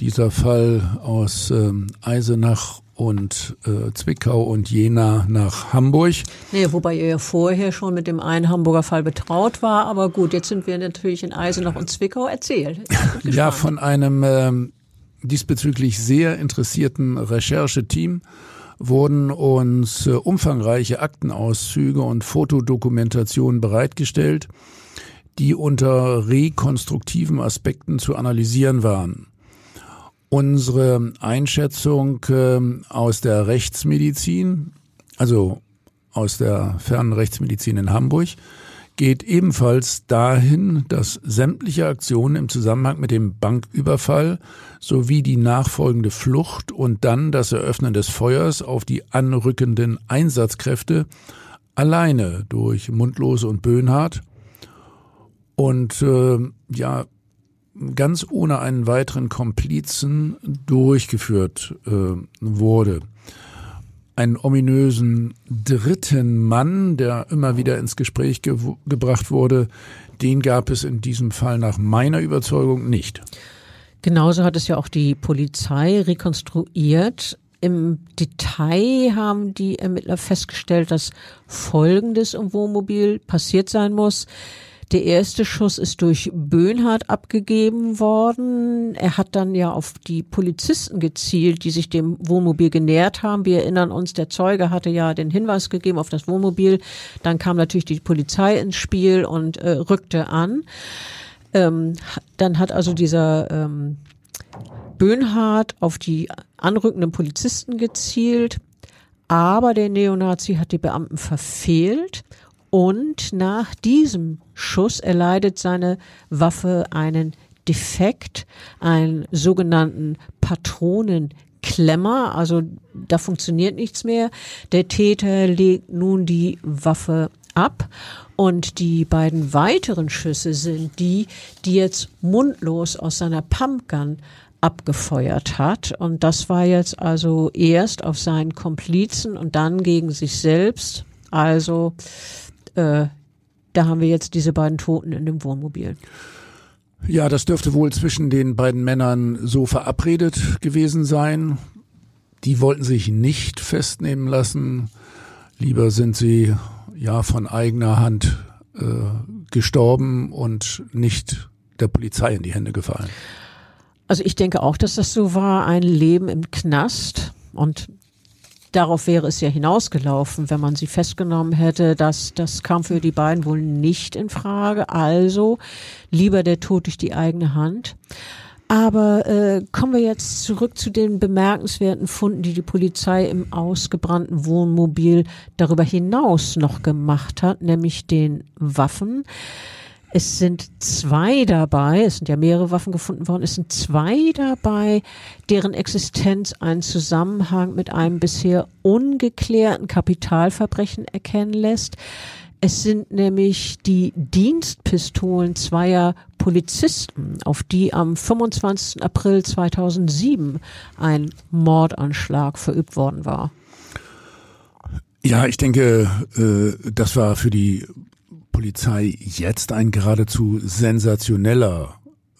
Speaker 3: dieser Fall aus ähm, Eisenach und äh, Zwickau und Jena nach Hamburg.
Speaker 2: Nee, wobei ihr ja vorher schon mit dem einen Hamburger Fall betraut war, aber gut, jetzt sind wir natürlich in Eisenach und Zwickau erzählt.
Speaker 3: Ja, von einem ähm, diesbezüglich sehr interessierten Rechercheteam wurden uns äh, umfangreiche Aktenauszüge und Fotodokumentationen bereitgestellt, die unter rekonstruktiven Aspekten zu analysieren waren. Unsere Einschätzung äh, aus der Rechtsmedizin, also aus der fernen Rechtsmedizin in Hamburg, geht ebenfalls dahin, dass sämtliche Aktionen im Zusammenhang mit dem Banküberfall sowie die nachfolgende Flucht und dann das Eröffnen des Feuers auf die anrückenden Einsatzkräfte alleine durch Mundlose und Böhnhardt und äh, ja ganz ohne einen weiteren Komplizen durchgeführt äh, wurde. Einen ominösen dritten Mann, der immer wieder ins Gespräch ge gebracht wurde, den gab es in diesem Fall nach meiner Überzeugung nicht.
Speaker 2: Genauso hat es ja auch die Polizei rekonstruiert. Im Detail haben die Ermittler festgestellt, dass Folgendes im Wohnmobil passiert sein muss. Der erste Schuss ist durch Böhnhardt abgegeben worden. Er hat dann ja auf die Polizisten gezielt, die sich dem Wohnmobil genähert haben. Wir erinnern uns, der Zeuge hatte ja den Hinweis gegeben auf das Wohnmobil. Dann kam natürlich die Polizei ins Spiel und äh, rückte an. Ähm, dann hat also dieser ähm, Böhnhardt auf die anrückenden Polizisten gezielt. Aber der Neonazi hat die Beamten verfehlt und nach diesem Schuss erleidet seine Waffe einen Defekt, einen sogenannten Patronenklemmer, also da funktioniert nichts mehr. Der Täter legt nun die Waffe ab. Und die beiden weiteren Schüsse sind die, die jetzt mundlos aus seiner Pumpgun abgefeuert hat. Und das war jetzt also erst auf seinen Komplizen und dann gegen sich selbst. Also äh, da haben wir jetzt diese beiden Toten in dem Wohnmobil.
Speaker 3: Ja, das dürfte wohl zwischen den beiden Männern so verabredet gewesen sein. Die wollten sich nicht festnehmen lassen. Lieber sind sie ja von eigener Hand äh, gestorben und nicht der Polizei in die Hände gefallen.
Speaker 2: Also ich denke auch, dass das so war, ein Leben im Knast. Und darauf wäre es ja hinausgelaufen, wenn man sie festgenommen hätte. Das, das kam für die beiden wohl nicht in Frage. Also lieber der Tod durch die eigene Hand. Aber äh, kommen wir jetzt zurück zu den bemerkenswerten Funden, die die Polizei im ausgebrannten Wohnmobil darüber hinaus noch gemacht hat, nämlich den Waffen. Es sind zwei dabei, es sind ja mehrere Waffen gefunden worden, es sind zwei dabei, deren Existenz einen Zusammenhang mit einem bisher ungeklärten Kapitalverbrechen erkennen lässt. Es sind nämlich die Dienstpistolen zweier Polizisten, auf die am 25. April 2007 ein Mordanschlag verübt worden war.
Speaker 3: Ja, ich denke, äh, das war für die Polizei jetzt ein geradezu sensationeller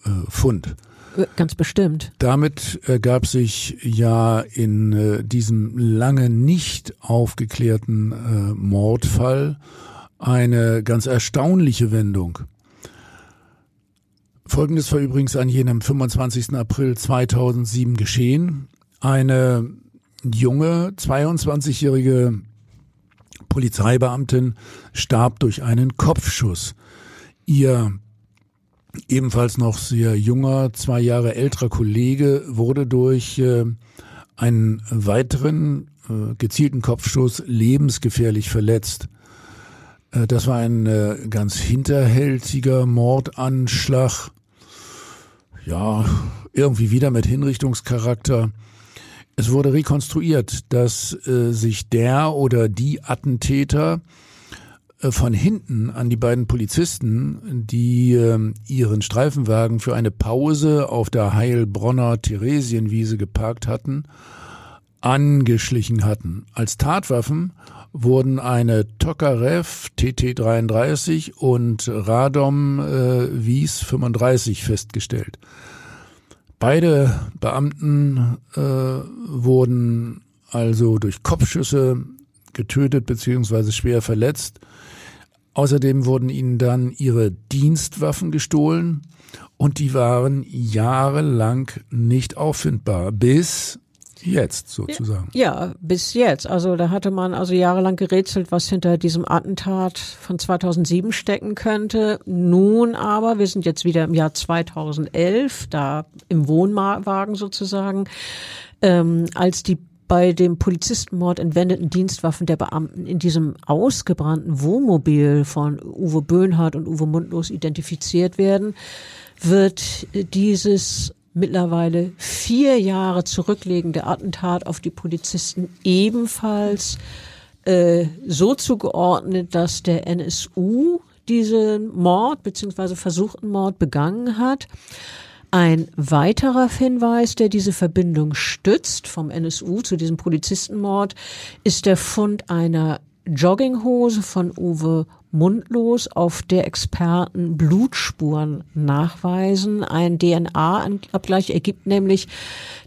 Speaker 3: äh, Fund.
Speaker 2: Äh, ganz bestimmt.
Speaker 3: Damit ergab sich ja in äh, diesem lange nicht aufgeklärten äh, Mordfall eine ganz erstaunliche Wendung. Folgendes war übrigens an jenem 25. April 2007 geschehen. Eine junge, 22-jährige Polizeibeamtin starb durch einen Kopfschuss. Ihr ebenfalls noch sehr junger, zwei Jahre älterer Kollege wurde durch äh, einen weiteren äh, gezielten Kopfschuss lebensgefährlich verletzt. Äh, das war ein ganz hinterhältiger Mordanschlag. Ja, irgendwie wieder mit Hinrichtungscharakter. Es wurde rekonstruiert, dass äh, sich der oder die Attentäter äh, von hinten an die beiden Polizisten, die äh, ihren Streifenwagen für eine Pause auf der Heilbronner Theresienwiese geparkt hatten, angeschlichen hatten. Als Tatwaffen wurden eine Tokarev TT33 und Radom äh, Wies 35 festgestellt. Beide Beamten äh, wurden also durch Kopfschüsse getötet bzw. schwer verletzt. Außerdem wurden ihnen dann ihre Dienstwaffen gestohlen und die waren jahrelang nicht auffindbar, bis jetzt sozusagen.
Speaker 2: Ja, bis jetzt. Also da hatte man also jahrelang gerätselt, was hinter diesem Attentat von 2007 stecken könnte. Nun aber, wir sind jetzt wieder im Jahr 2011, da im Wohnwagen sozusagen, ähm, als die bei dem Polizistenmord entwendeten Dienstwaffen der Beamten in diesem ausgebrannten Wohnmobil von Uwe Böhnhardt und Uwe Mundlos identifiziert werden, wird dieses mittlerweile vier Jahre zurücklegende Attentat auf die Polizisten ebenfalls äh, so zugeordnet, dass der NSU diesen Mord bzw. versuchten Mord begangen hat. Ein weiterer Hinweis, der diese Verbindung stützt vom NSU zu diesem Polizistenmord, ist der Fund einer Jogginghose von Uwe Mundlos, auf der Experten Blutspuren nachweisen. Ein DNA-Abgleich ergibt nämlich,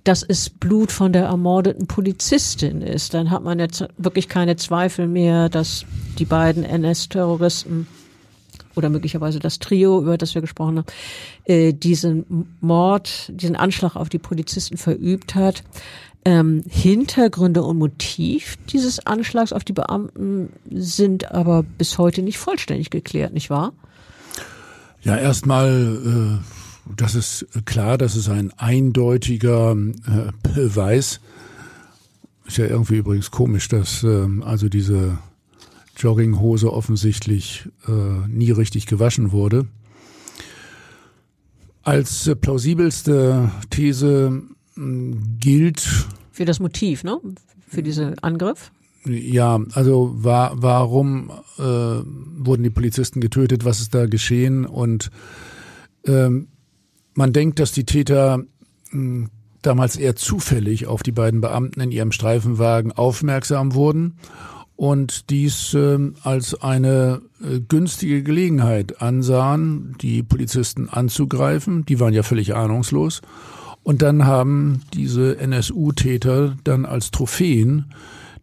Speaker 2: dass es Blut von der ermordeten Polizistin ist. Dann hat man jetzt wirklich keine Zweifel mehr, dass die beiden NS-Terroristen oder möglicherweise das Trio, über das wir gesprochen haben, äh, diesen Mord, diesen Anschlag auf die Polizisten verübt hat. Ähm, Hintergründe und Motiv dieses Anschlags auf die Beamten sind aber bis heute nicht vollständig geklärt, nicht wahr?
Speaker 3: Ja, erstmal, äh, das ist klar, das ist ein eindeutiger äh, Beweis. Ist ja irgendwie übrigens komisch, dass äh, also diese Jogginghose offensichtlich äh, nie richtig gewaschen wurde. Als äh, plausibelste These gilt.
Speaker 2: Für das Motiv, ne? Für diesen Angriff?
Speaker 3: Ja, also war, warum äh, wurden die Polizisten getötet? Was ist da geschehen? Und ähm, man denkt, dass die Täter mh, hm, damals eher zufällig auf die beiden Beamten in ihrem Streifenwagen aufmerksam wurden und dies äh, als eine äh, günstige Gelegenheit ansahen, die Polizisten anzugreifen. Die waren ja völlig ahnungslos. Und dann haben diese NSU-Täter dann als Trophäen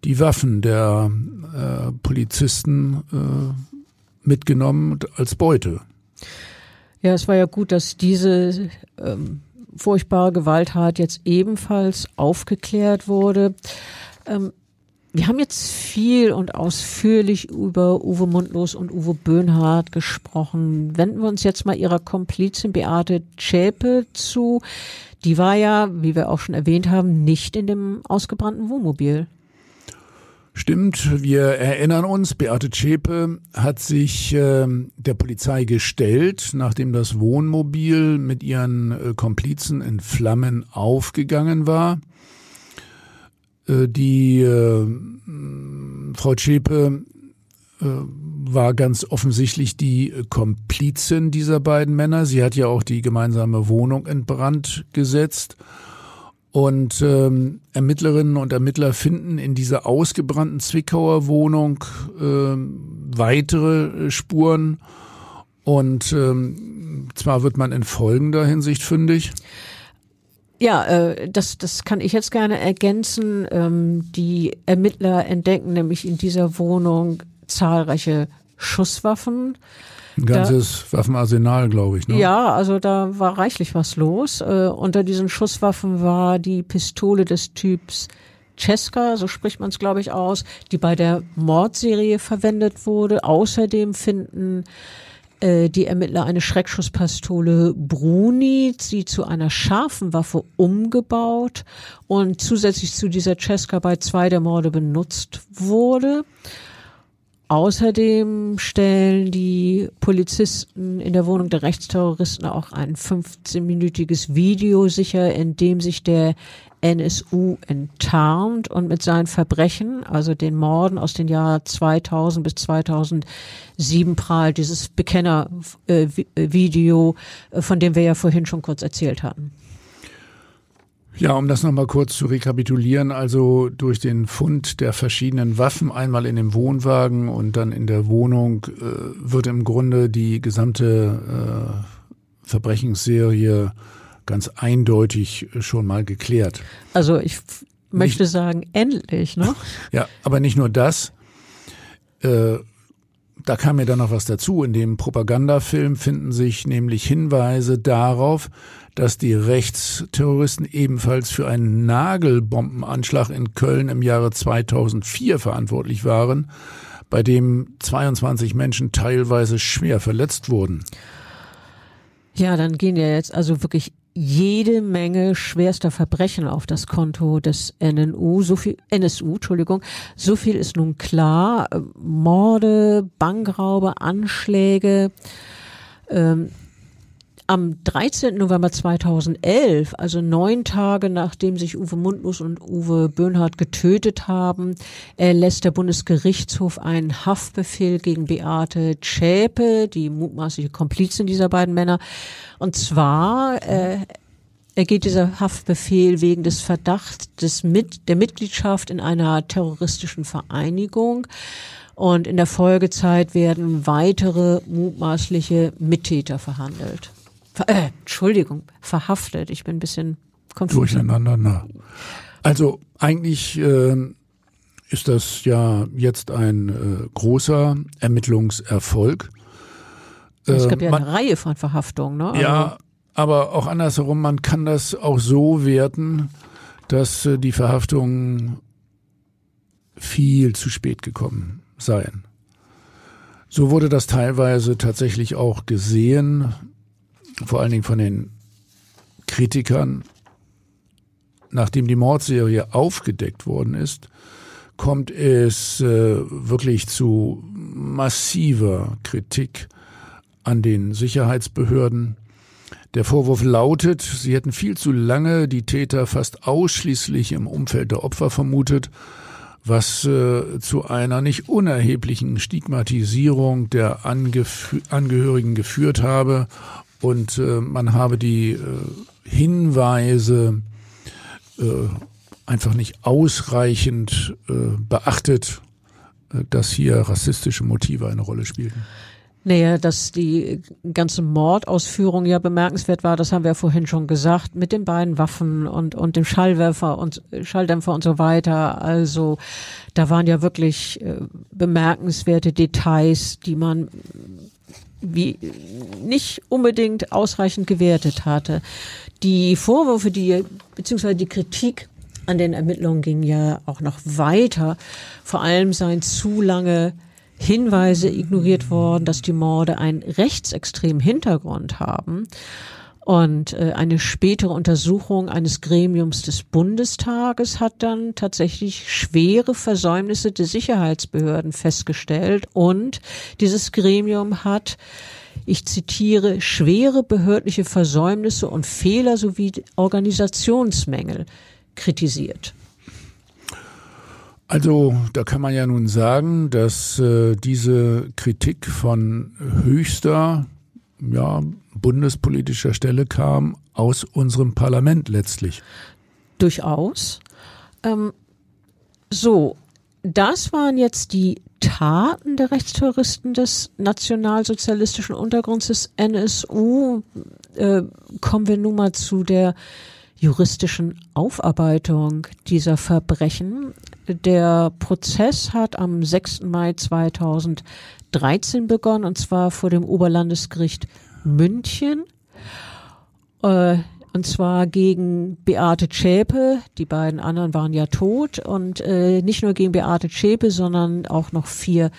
Speaker 3: die Waffen der äh, Polizisten äh, mitgenommen als Beute.
Speaker 2: Ja, es war ja gut, dass diese ähm, furchtbare Gewalttat jetzt ebenfalls aufgeklärt wurde. Ähm, wir haben jetzt viel und ausführlich über Uwe Mundlos und Uwe Böhnhardt gesprochen. Wenden wir uns jetzt mal ihrer Komplizin Beate Zschäpe zu. Die war ja, wie wir auch schon erwähnt haben, nicht in dem ausgebrannten Wohnmobil.
Speaker 3: Stimmt, wir erinnern uns, Beate Zschäpe hat sich äh, der Polizei gestellt, nachdem das Wohnmobil mit ihren äh, Komplizen in Flammen aufgegangen war. Äh, die äh, Frau Zschäpe äh, war ganz offensichtlich die Komplizin dieser beiden Männer. Sie hat ja auch die gemeinsame Wohnung in Brand gesetzt. Und ähm, Ermittlerinnen und Ermittler finden in dieser ausgebrannten Zwickauer Wohnung äh, weitere Spuren. Und ähm, zwar wird man in folgender Hinsicht fündig.
Speaker 2: Ja, äh, das, das kann ich jetzt gerne ergänzen. Ähm, die Ermittler entdecken nämlich in dieser Wohnung zahlreiche Schusswaffen.
Speaker 3: Ein ganzes da, Waffenarsenal, glaube ich. Ne?
Speaker 2: Ja, also da war reichlich was los. Äh, unter diesen Schusswaffen war die Pistole des Typs Cesca, so spricht man es, glaube ich, aus, die bei der Mordserie verwendet wurde. Außerdem finden die Ermittler eine Schreckschusspistole Bruni, sie zu einer scharfen Waffe umgebaut und zusätzlich zu dieser Cesca bei zwei der Morde benutzt wurde. Außerdem stellen die Polizisten in der Wohnung der Rechtsterroristen auch ein 15-minütiges Video sicher, in dem sich der NSU enttarnt und mit seinen Verbrechen, also den Morden aus den Jahren 2000 bis 2007 prahlt, dieses Bekenner-Video, äh, von dem wir ja vorhin schon kurz erzählt hatten.
Speaker 3: Ja, um das nochmal kurz zu rekapitulieren, also durch den Fund der verschiedenen Waffen, einmal in dem Wohnwagen und dann in der Wohnung, äh, wird im Grunde die gesamte äh, Verbrechensserie ganz eindeutig schon mal geklärt.
Speaker 2: Also ich möchte nicht, sagen, endlich, ne?
Speaker 3: Ja, aber nicht nur das. Äh, da kam mir dann noch was dazu. In dem Propagandafilm finden sich nämlich Hinweise darauf, dass die Rechtsterroristen ebenfalls für einen Nagelbombenanschlag in Köln im Jahre 2004 verantwortlich waren, bei dem 22 Menschen teilweise schwer verletzt wurden.
Speaker 2: Ja, dann gehen ja jetzt also wirklich jede Menge schwerster Verbrechen auf das Konto des NNU, so viel, NSU, Entschuldigung. So viel ist nun klar. Morde, Bankraube, Anschläge. Ähm, am 13. November 2011, also neun Tage nachdem sich Uwe Mundlos und Uwe Böhnhardt getötet haben, erlässt der Bundesgerichtshof einen Haftbefehl gegen Beate Zschäpe, die mutmaßliche Komplizin dieser beiden Männer. Und zwar äh, ergeht dieser Haftbefehl wegen des Verdachts des Mit der Mitgliedschaft in einer terroristischen Vereinigung. Und in der Folgezeit werden weitere mutmaßliche Mittäter verhandelt äh, Entschuldigung, verhaftet. Ich bin ein bisschen
Speaker 3: konfus. Durcheinander, na. Also eigentlich äh, ist das ja jetzt ein äh, großer Ermittlungserfolg.
Speaker 2: Es gab ja man, eine Reihe von Verhaftungen, ne?
Speaker 3: Ja, also aber auch andersherum, man kann das auch so werten, dass äh, die Verhaftungen viel zu spät gekommen seien. So wurde das teilweise tatsächlich auch gesehen vor allen Dingen von den Kritikern, nachdem die Mordserie aufgedeckt worden ist, kommt es äh, wirklich zu massiver Kritik an den Sicherheitsbehörden. Der Vorwurf lautet, sie hätten viel zu lange die Täter fast ausschließlich im Umfeld der Opfer vermutet, was äh, zu einer nicht unerheblichen Stigmatisierung der Angef Angehörigen geführt habe und äh, man habe die äh, Hinweise äh, einfach nicht ausreichend äh, beachtet, äh, dass hier rassistische Motive eine Rolle spielten.
Speaker 2: Naja, dass die ganze Mordausführung ja bemerkenswert war, das haben wir ja vorhin schon gesagt, mit den beiden Waffen und, und dem Schallwerfer und Schalldämpfer und so weiter. Also da waren ja wirklich äh, bemerkenswerte Details, die man wie nicht unbedingt ausreichend gewertet hatte. Die Vorwürfe, die beziehungsweise die Kritik an den Ermittlungen ging ja auch noch weiter. Vor allem seien zu lange Hinweise ignoriert worden, dass die Morde einen rechtsextremen Hintergrund haben. Und äh, eine spätere Untersuchung eines Gremiums des Bundestages hat dann tatsächlich schwere Versäumnisse der Sicherheitsbehörden festgestellt. Und dieses Gremium hat, ich zitiere, schwere behördliche Versäumnisse und Fehler sowie Organisationsmängel kritisiert.
Speaker 3: Also da kann man ja nun sagen, dass äh, diese Kritik von höchster ja, bundespolitischer Stelle kam aus unserem Parlament letztlich.
Speaker 2: Durchaus. Ähm, so, das waren jetzt die Taten der Rechtsterroristen des nationalsozialistischen Untergrunds des NSU. Äh, kommen wir nun mal zu der juristischen Aufarbeitung dieser Verbrechen. Der Prozess hat am 6. Mai 2013 begonnen und zwar vor dem Oberlandesgericht München. Äh, und zwar gegen Beate Zschäpe. Die beiden anderen waren ja tot. Und äh, nicht nur gegen Beate Zschäpe, sondern auch noch vier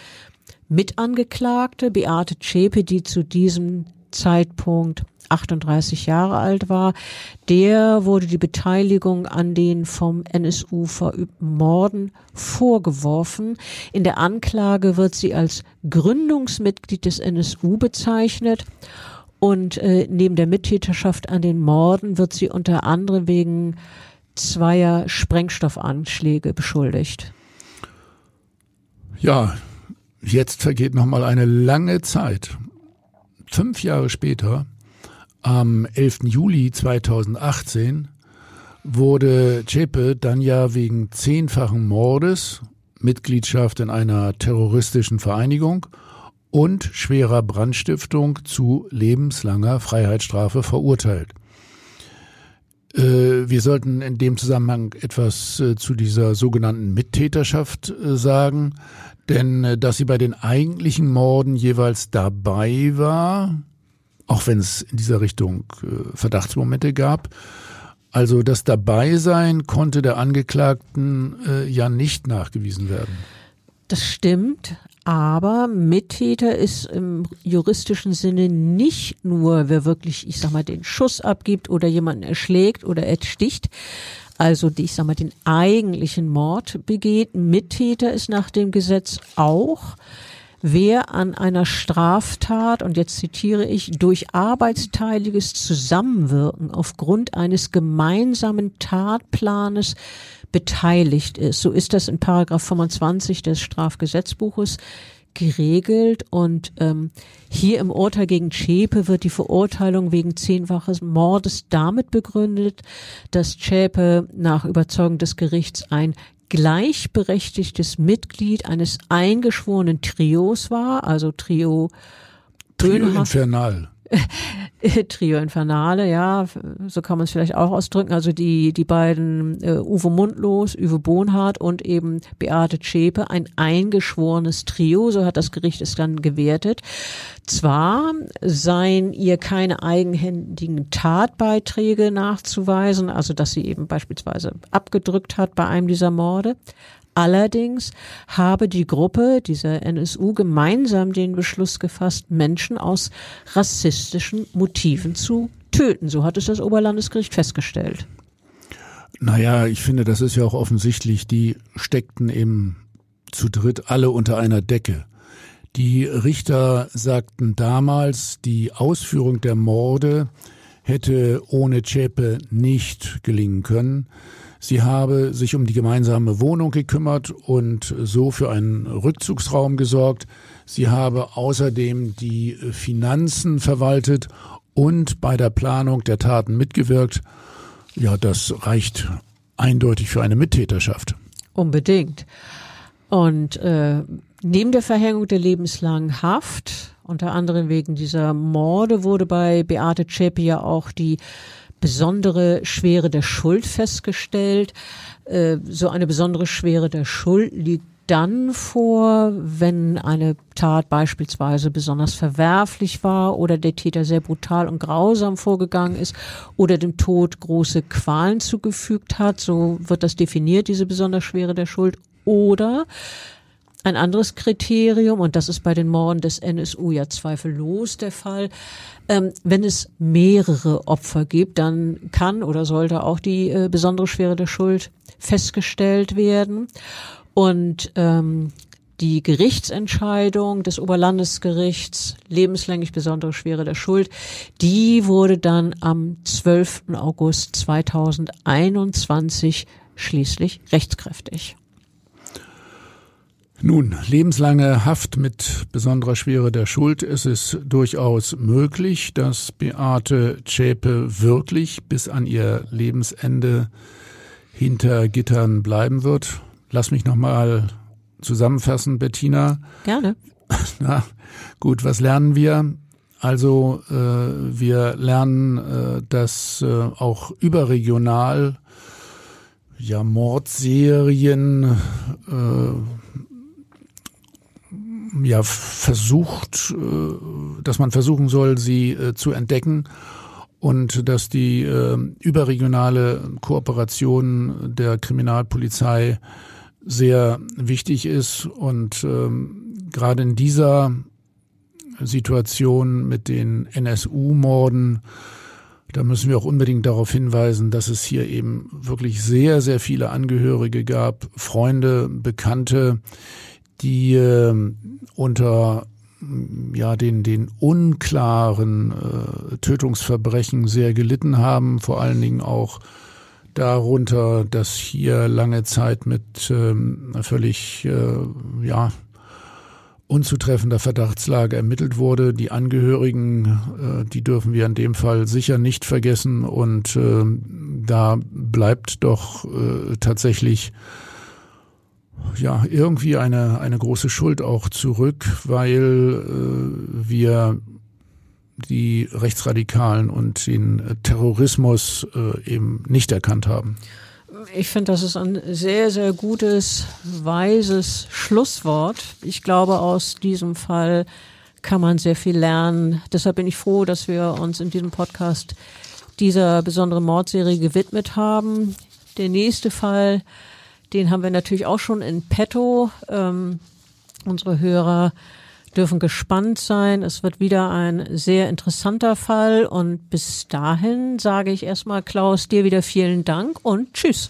Speaker 2: Mitangeklagte. Beate Zschäpe, die zu diesem Zeitpunkt 38 Jahre alt war, der wurde die Beteiligung an den vom NSU verübten Morden vorgeworfen. In der Anklage wird sie als Gründungsmitglied des NSU bezeichnet. Und äh, neben der Mittäterschaft an den Morden wird sie unter anderem wegen zweier Sprengstoffanschläge beschuldigt.
Speaker 3: Ja, jetzt vergeht noch mal eine lange Zeit. Fünf Jahre später am 11. Juli 2018 wurde Cepe dann ja wegen zehnfachen Mordes, Mitgliedschaft in einer terroristischen Vereinigung und schwerer Brandstiftung zu lebenslanger Freiheitsstrafe verurteilt. Äh, wir sollten in dem Zusammenhang etwas äh, zu dieser sogenannten Mittäterschaft äh, sagen, denn dass sie bei den eigentlichen Morden jeweils dabei war, auch wenn es in dieser Richtung Verdachtsmomente gab. Also das Dabeisein konnte der Angeklagten ja nicht nachgewiesen werden.
Speaker 2: Das stimmt, aber Mittäter ist im juristischen Sinne nicht nur, wer wirklich, ich sag mal, den Schuss abgibt oder jemanden erschlägt oder ersticht, also ich sag mal, den eigentlichen Mord begeht. Mittäter ist nach dem Gesetz auch wer an einer Straftat, und jetzt zitiere ich, durch arbeitsteiliges Zusammenwirken aufgrund eines gemeinsamen Tatplanes beteiligt ist. So ist das in Paragraph 25 des Strafgesetzbuches geregelt und ähm, hier im Urteil gegen Zschäpe wird die Verurteilung wegen zehnfaches Mordes damit begründet, dass Zschäpe nach Überzeugung des Gerichts ein gleichberechtigtes Mitglied eines eingeschworenen Trios war, also Trio
Speaker 3: Trio Infernal.
Speaker 2: Trio Infernale, ja, so kann man es vielleicht auch ausdrücken. Also die, die beiden äh, Uwe Mundlos, Uwe Bohnhardt und eben Beate Zschäpe, ein eingeschworenes Trio, so hat das Gericht es dann gewertet. Zwar seien ihr keine eigenhändigen Tatbeiträge nachzuweisen, also dass sie eben beispielsweise abgedrückt hat bei einem dieser Morde, Allerdings habe die Gruppe, dieser NSU, gemeinsam den Beschluss gefasst, Menschen aus rassistischen Motiven zu töten. So hat es das Oberlandesgericht festgestellt.
Speaker 3: Naja, ich finde, das ist ja auch offensichtlich. Die steckten eben zu dritt alle unter einer Decke. Die Richter sagten damals, die Ausführung der Morde hätte ohne Zschäpe nicht gelingen können. Sie habe sich um die gemeinsame Wohnung gekümmert und so für einen Rückzugsraum gesorgt. Sie habe außerdem die Finanzen verwaltet und bei der Planung der Taten mitgewirkt. Ja, das reicht eindeutig für eine Mittäterschaft.
Speaker 2: Unbedingt. Und äh, neben der Verhängung der lebenslangen Haft, unter anderem wegen dieser Morde, wurde bei Beate Zschäpe ja auch die besondere Schwere der Schuld festgestellt. Äh, so eine besondere Schwere der Schuld liegt dann vor, wenn eine Tat beispielsweise besonders verwerflich war oder der Täter sehr brutal und grausam vorgegangen ist oder dem Tod große Qualen zugefügt hat. So wird das definiert, diese besonders schwere der Schuld. Oder ein anderes Kriterium, und das ist bei den Morden des NSU ja zweifellos der Fall, ähm, wenn es mehrere Opfer gibt, dann kann oder sollte auch die äh, besondere Schwere der Schuld festgestellt werden. Und ähm, die Gerichtsentscheidung des Oberlandesgerichts, lebenslänglich besondere Schwere der Schuld, die wurde dann am 12. August 2021 schließlich rechtskräftig.
Speaker 3: Nun, lebenslange Haft mit besonderer Schwere der Schuld. Es ist durchaus möglich, dass Beate Zschäpe wirklich bis an ihr Lebensende hinter Gittern bleiben wird. Lass mich nochmal zusammenfassen, Bettina.
Speaker 2: Gerne.
Speaker 3: Na, gut, was lernen wir? Also äh, wir lernen, äh, dass äh, auch überregional ja Mordserien äh, ja versucht, äh, dass man versuchen soll, sie äh, zu entdecken und dass die äh, überregionale Kooperation der Kriminalpolizei sehr wichtig ist und ähm, gerade in dieser Situation mit den NSU-Morden, da müssen wir auch unbedingt darauf hinweisen, dass es hier eben wirklich sehr, sehr viele Angehörige gab, Freunde, Bekannte, die äh, unter ja den den unklaren äh, Tötungsverbrechen sehr gelitten haben, vor allen Dingen auch darunter, dass hier lange Zeit mit ähm, völlig äh, ja unzutreffender Verdachtslage ermittelt wurde. Die Angehörigen, äh, die dürfen wir in dem Fall sicher nicht vergessen und äh, da bleibt doch äh, tatsächlich ja irgendwie eine eine große Schuld auch zurück, weil äh, wir die Rechtsradikalen und den Terrorismus äh, eben nicht erkannt haben.
Speaker 2: Ich finde, das ist ein sehr, sehr gutes, weises Schlusswort. Ich glaube, aus diesem Fall kann man sehr viel lernen. Deshalb bin ich froh, dass wir uns in diesem Podcast dieser besonderen Mordserie gewidmet haben. Der nächste Fall, den haben wir natürlich auch schon in petto. Ähm, unsere Hörer dürfen gespannt sein. Es wird wieder ein sehr interessanter Fall und bis dahin sage ich erstmal Klaus dir wieder vielen Dank und tschüss.